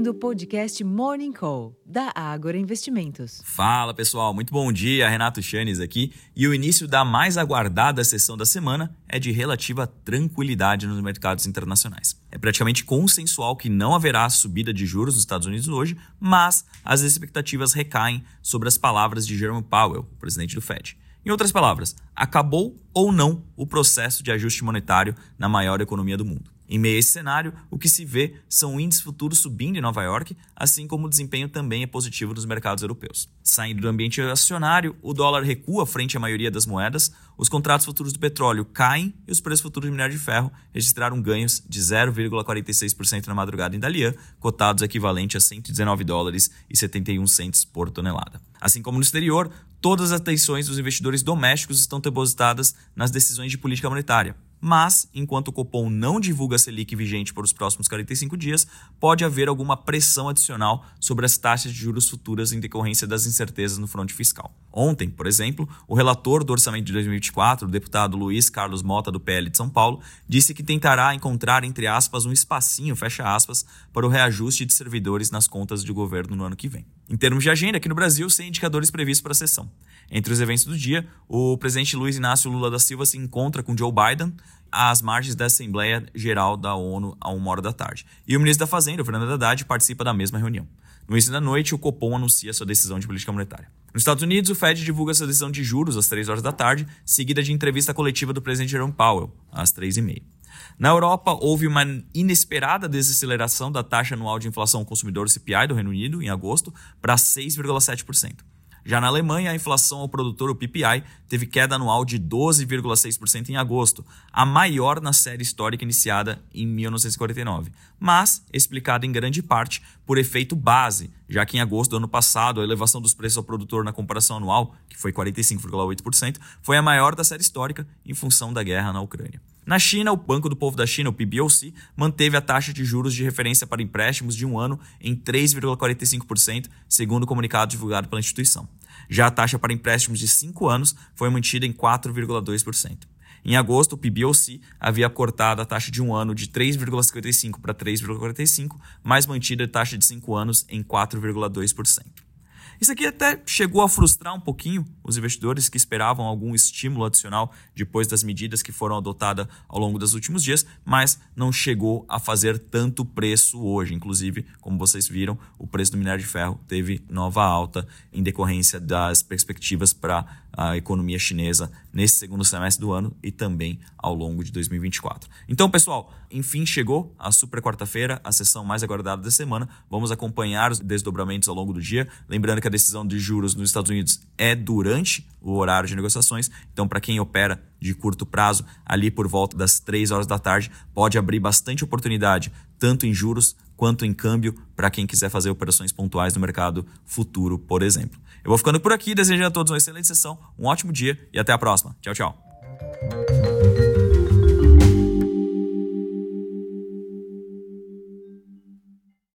ouvindo o podcast Morning Call, da Ágora Investimentos. Fala pessoal, muito bom dia. Renato Chanes aqui. E o início da mais aguardada sessão da semana é de relativa tranquilidade nos mercados internacionais. É praticamente consensual que não haverá subida de juros nos Estados Unidos hoje, mas as expectativas recaem sobre as palavras de Jerome Powell, o presidente do Fed. Em outras palavras, acabou ou não o processo de ajuste monetário na maior economia do mundo. Em meio a esse cenário, o que se vê são índices futuros subindo em Nova York, assim como o desempenho também é positivo nos mercados europeus. Saindo do ambiente acionário, o dólar recua frente à maioria das moedas, os contratos futuros do petróleo caem e os preços futuros de minério de ferro registraram ganhos de 0,46% na madrugada em Dalian, cotados equivalente a 119 dólares e 71 centes por tonelada. Assim como no exterior, todas as atenções dos investidores domésticos estão depositadas nas decisões de política monetária. Mas, enquanto o Copom não divulga a Selic vigente por os próximos 45 dias, pode haver alguma pressão adicional sobre as taxas de juros futuras em decorrência das incertezas no fronte fiscal. Ontem, por exemplo, o relator do orçamento de 2024, o deputado Luiz Carlos Mota, do PL de São Paulo, disse que tentará encontrar, entre aspas, um espacinho, fecha aspas, para o reajuste de servidores nas contas do governo no ano que vem. Em termos de agenda, aqui no Brasil, sem indicadores previstos para a sessão. Entre os eventos do dia, o presidente Luiz Inácio Lula da Silva se encontra com Joe Biden às margens da Assembleia Geral da ONU a uma hora da tarde. E o ministro da Fazenda, o Fernando Haddad, participa da mesma reunião. No início da noite, o Copom anuncia sua decisão de política monetária. Nos Estados Unidos, o Fed divulga sua decisão de juros às 3 horas da tarde, seguida de entrevista coletiva do presidente Jerome Powell, às 3 e meia. Na Europa, houve uma inesperada desaceleração da taxa anual de inflação consumidor CPI do Reino Unido, em agosto, para 6,7%. Já na Alemanha, a inflação ao produtor, o PPI, teve queda anual de 12,6% em agosto, a maior na série histórica iniciada em 1949, mas explicada em grande parte por efeito base, já que em agosto do ano passado a elevação dos preços ao produtor na comparação anual, que foi 45,8%, foi a maior da série histórica em função da guerra na Ucrânia. Na China, o Banco do Povo da China, o PBOC, manteve a taxa de juros de referência para empréstimos de um ano em 3,45%, segundo o comunicado divulgado pela instituição. Já a taxa para empréstimos de 5 anos foi mantida em 4,2%. Em agosto, o PBOC havia cortado a taxa de um ano de 3,55 para 3,45, mas mantida a taxa de 5 anos em 4,2%. Isso aqui até chegou a frustrar um pouquinho os investidores que esperavam algum estímulo adicional depois das medidas que foram adotadas ao longo dos últimos dias, mas não chegou a fazer tanto preço hoje. Inclusive, como vocês viram, o preço do minério de ferro teve nova alta em decorrência das perspectivas para a economia chinesa nesse segundo semestre do ano e também ao longo de 2024. Então, pessoal, enfim chegou a super quarta-feira, a sessão mais aguardada da semana. Vamos acompanhar os desdobramentos ao longo do dia. Lembrando que a decisão de juros nos Estados Unidos é durante o horário de negociações. Então, para quem opera de curto prazo, ali por volta das 3 horas da tarde, pode abrir bastante oportunidade, tanto em juros quanto em câmbio, para quem quiser fazer operações pontuais no mercado futuro, por exemplo. Eu vou ficando por aqui, desejando a todos uma excelente sessão, um ótimo dia e até a próxima. Tchau, tchau.